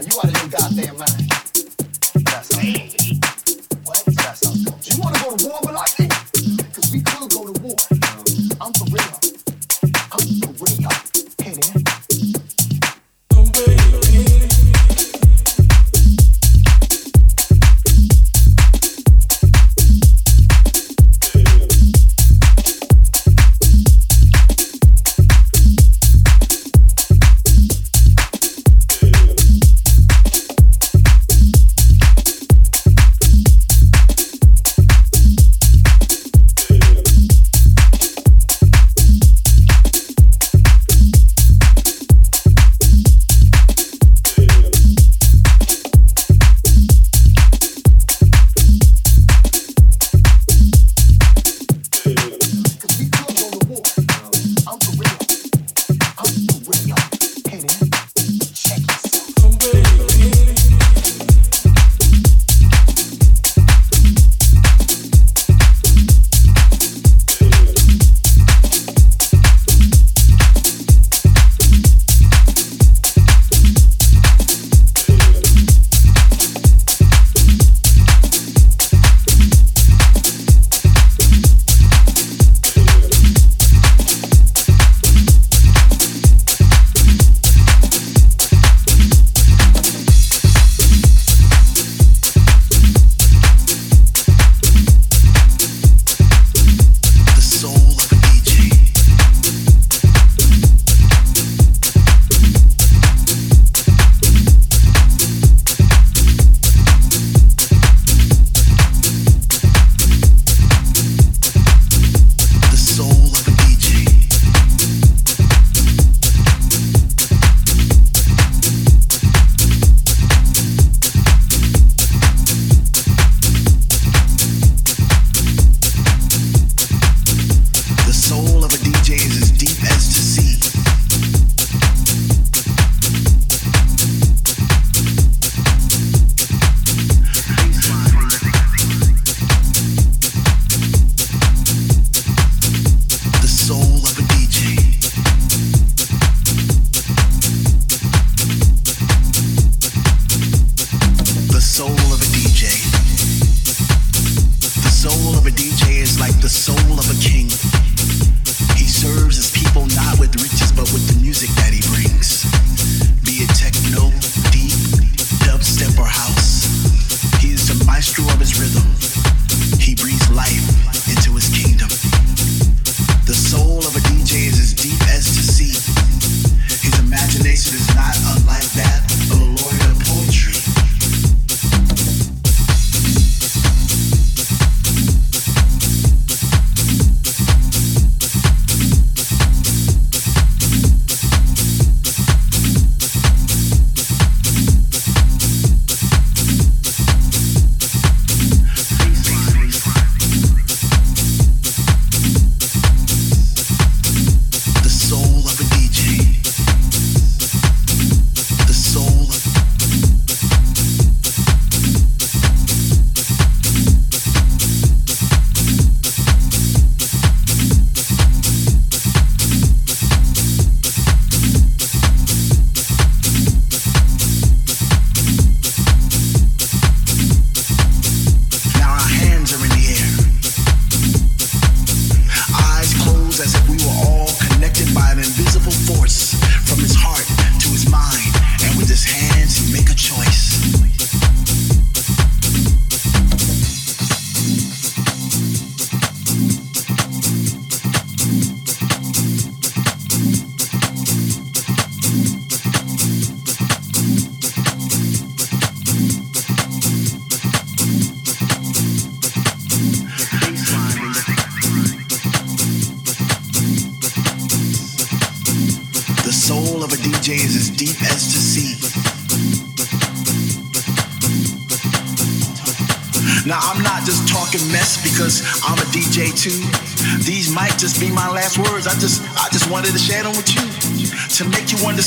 You ought to your goddamn mind?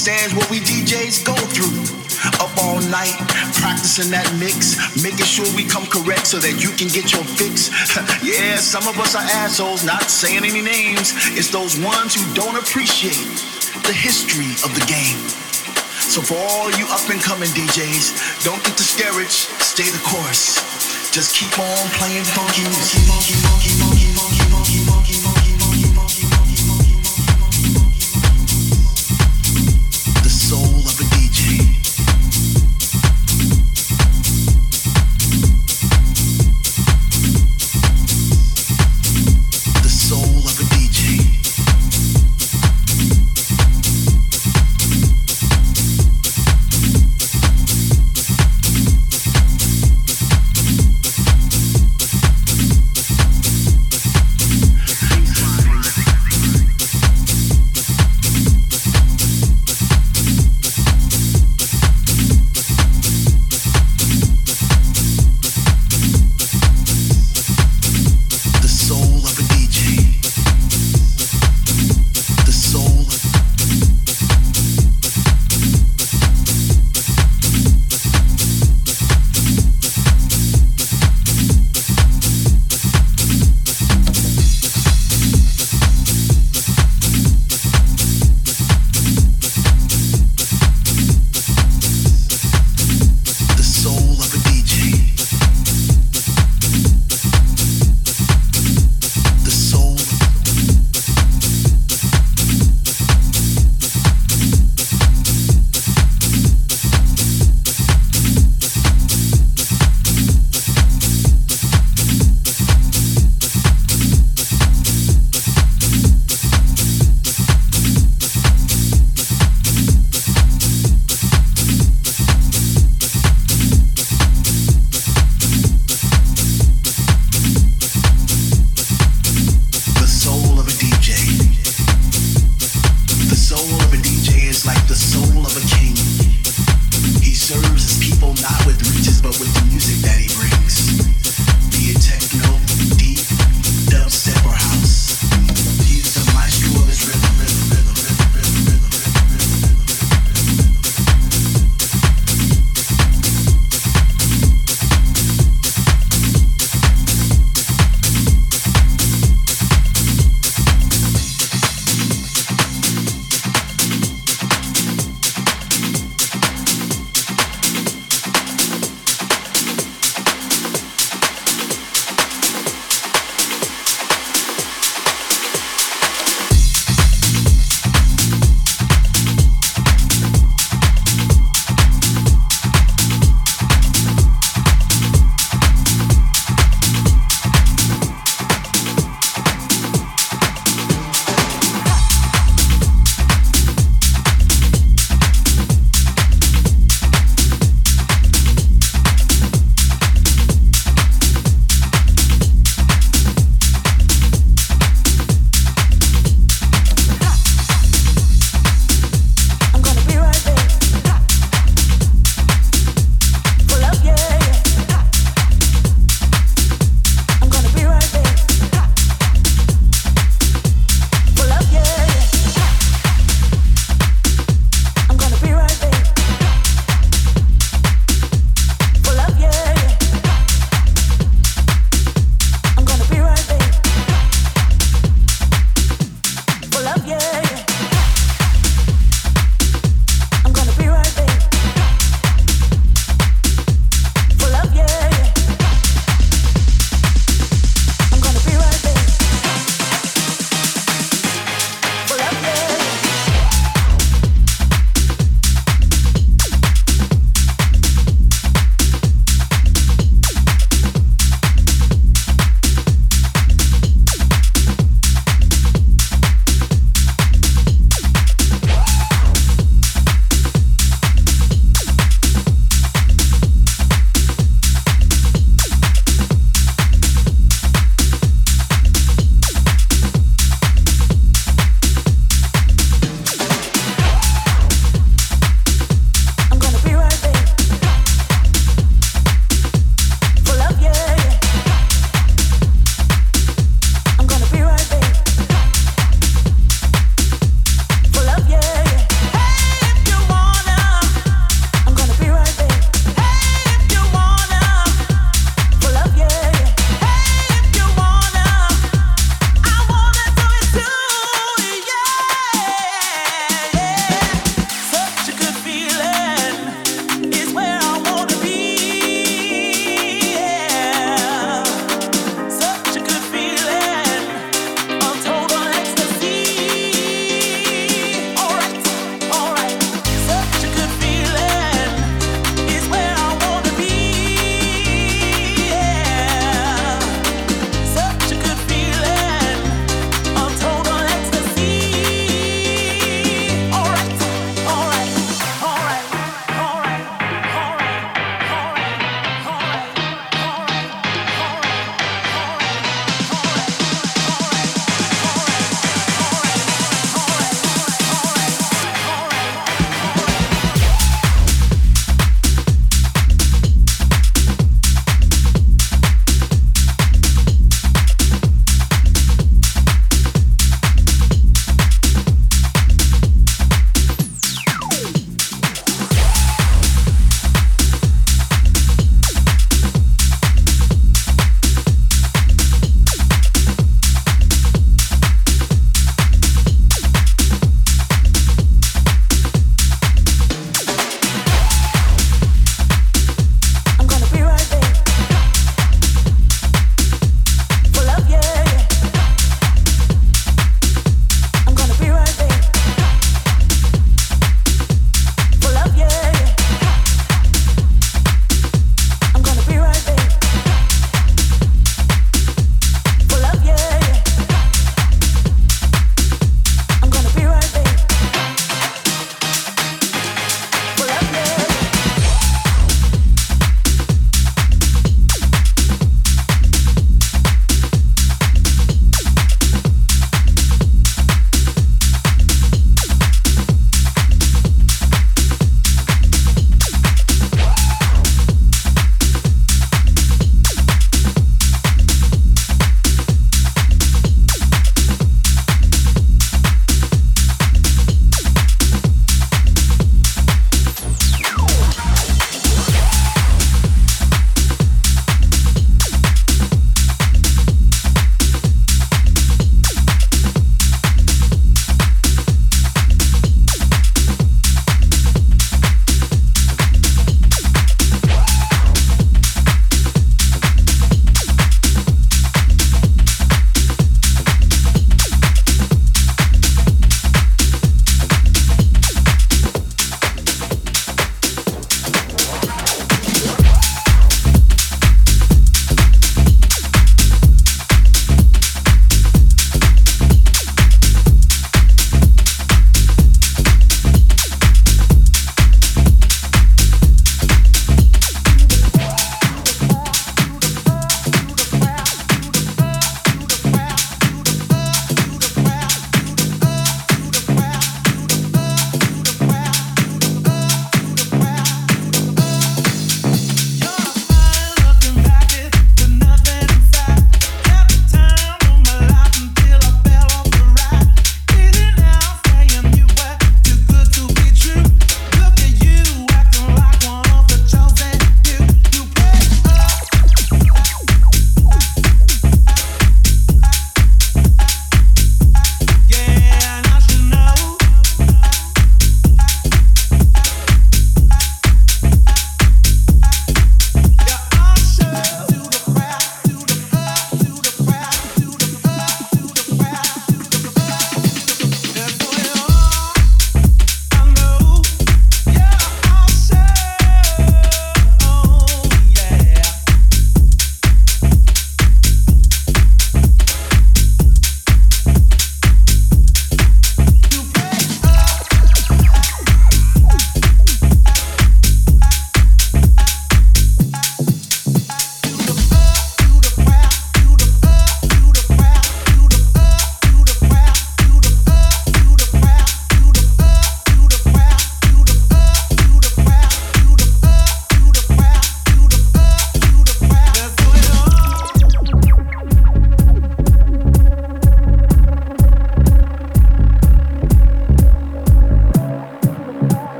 Understands what we DJs go through. Up all night, practicing that mix, making sure we come correct so that you can get your fix. yeah, some of us are assholes, not saying any names. It's those ones who don't appreciate the history of the game. So for all you up and coming DJs, don't get discouraged, stay the course. Just keep on playing funky funky,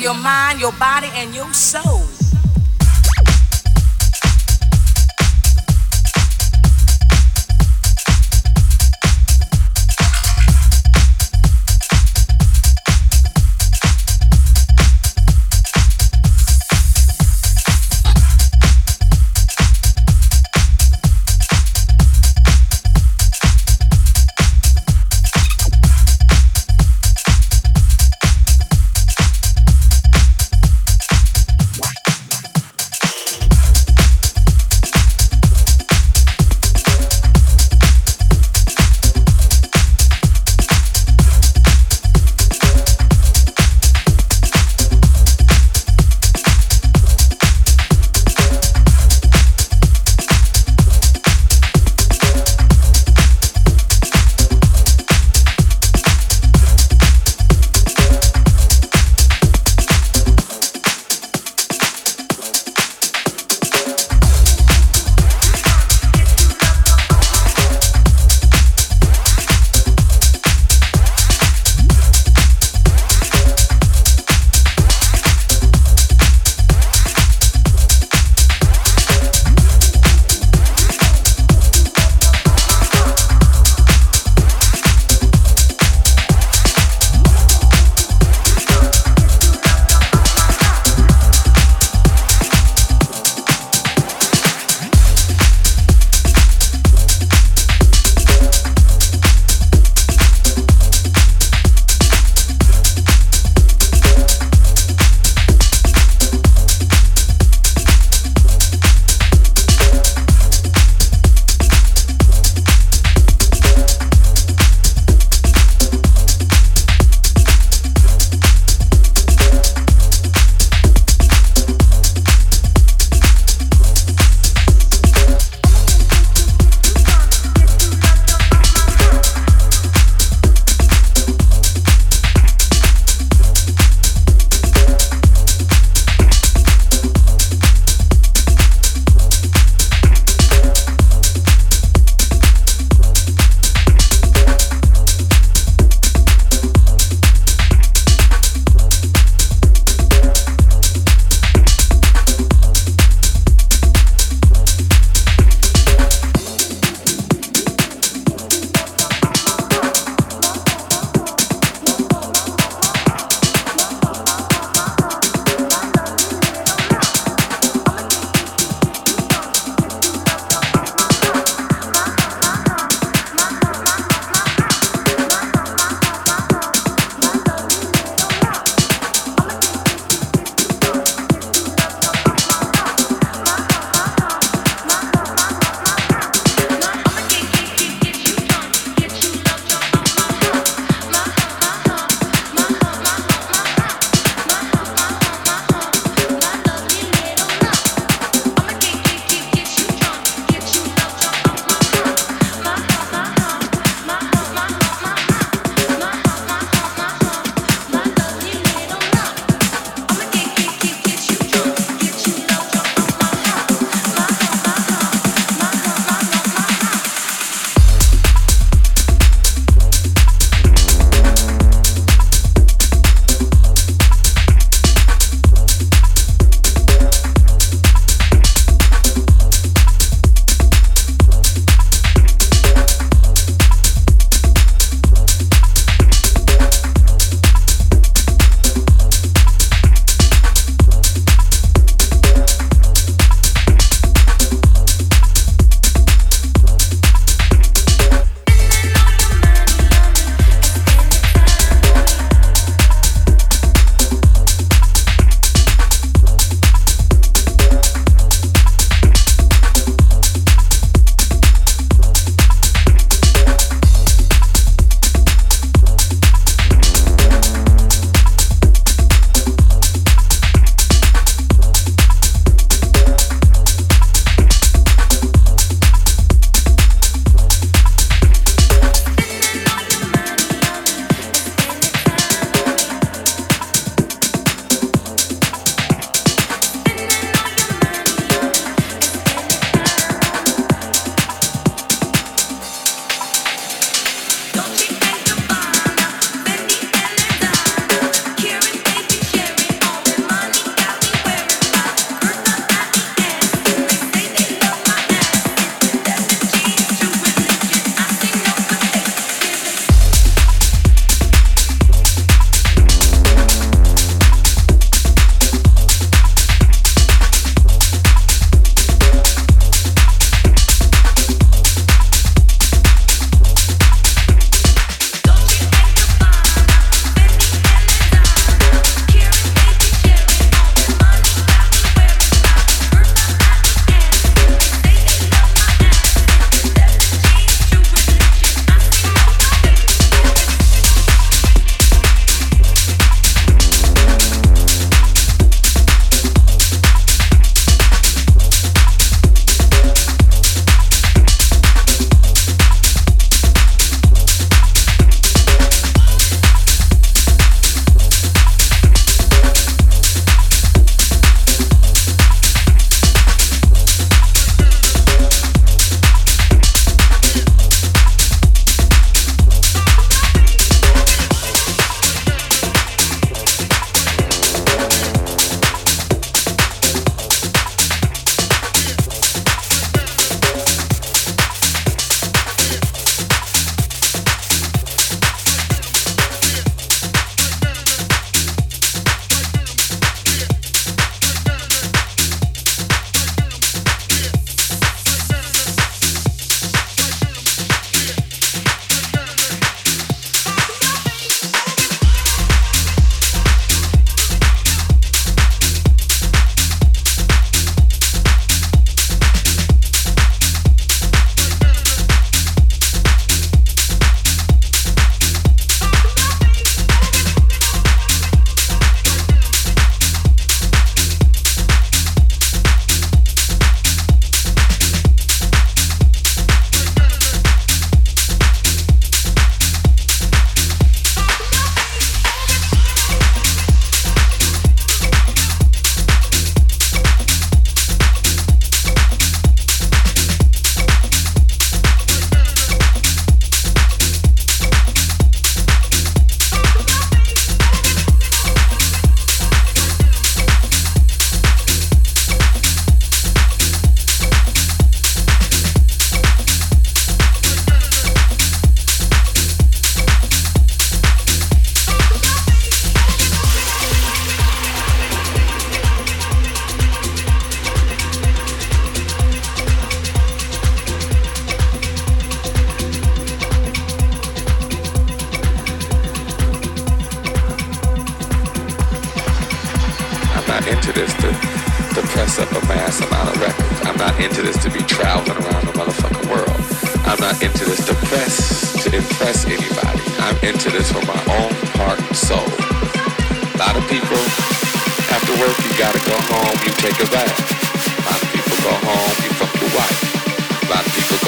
your mind, your body, and your soul.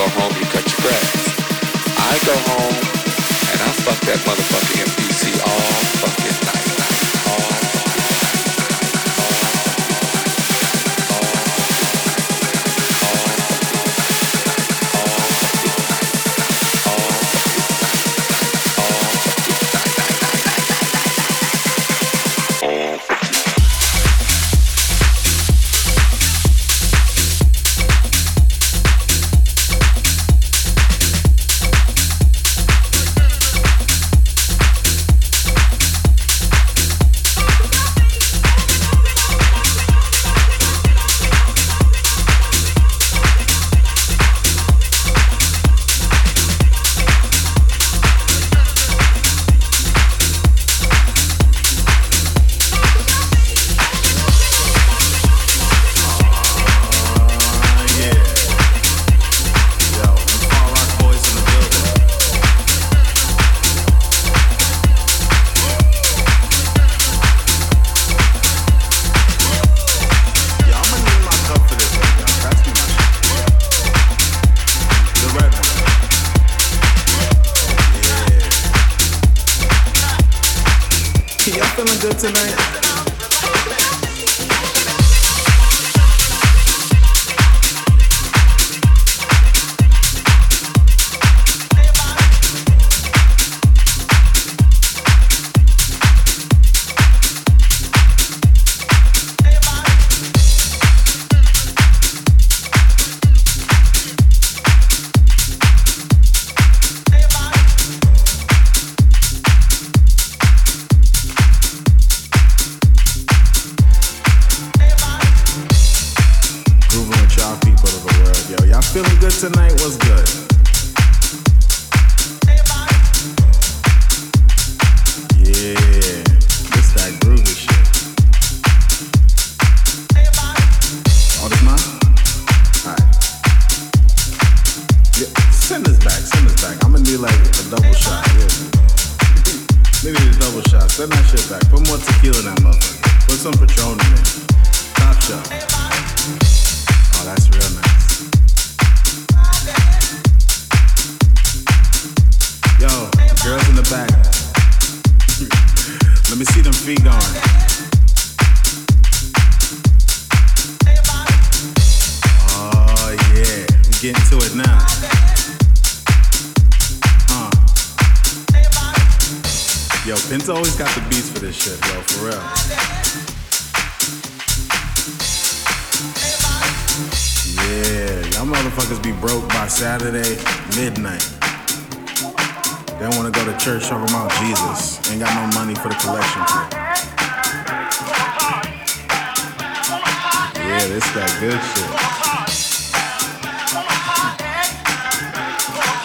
go home, you cut your grass. I go home and I fuck that motherfucking MPC all fucking Yo, Pinto always got the beats for this shit, yo, for real. Yeah, y'all motherfuckers be broke by Saturday midnight. They don't wanna go to church over Mount Jesus. Ain't got no money for the collection kit. Yeah, this got good shit.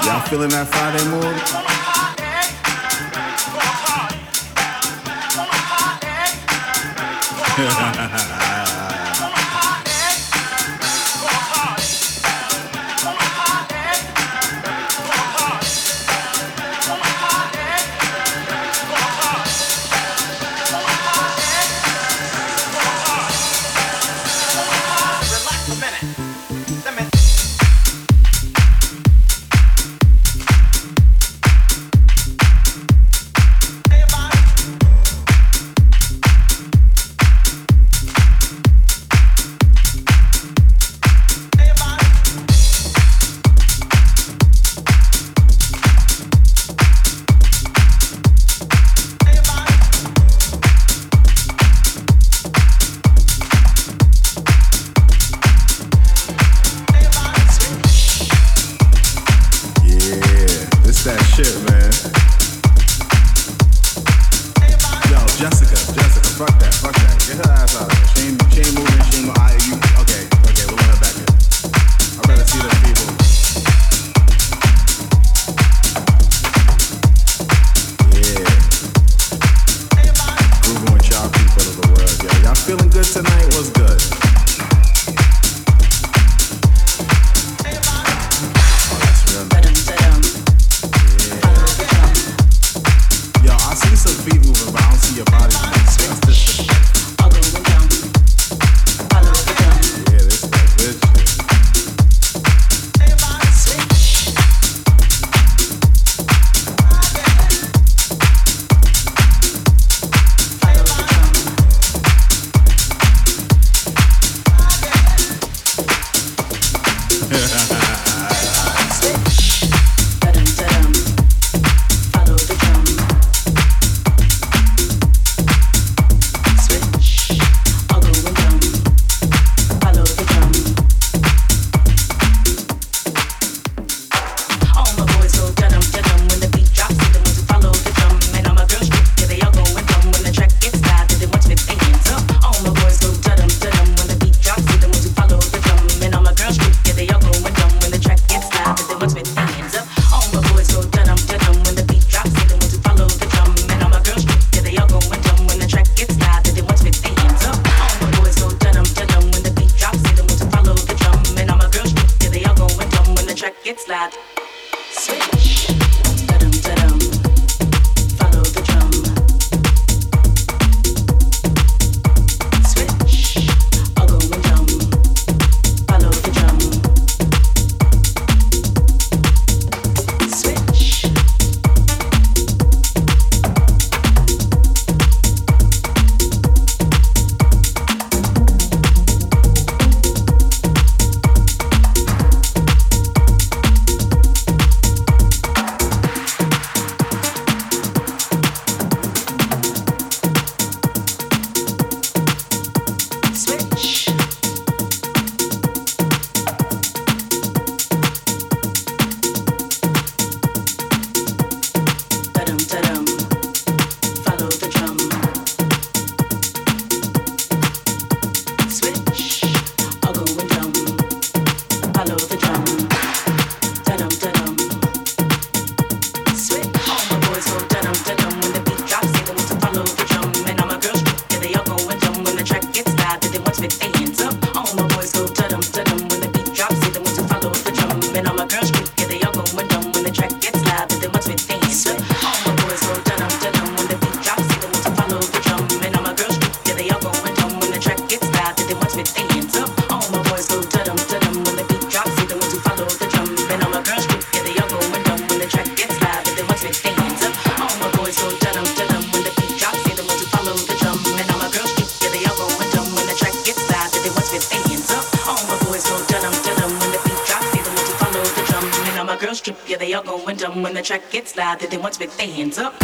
Y'all feeling that Friday mood? Yeah. hands up.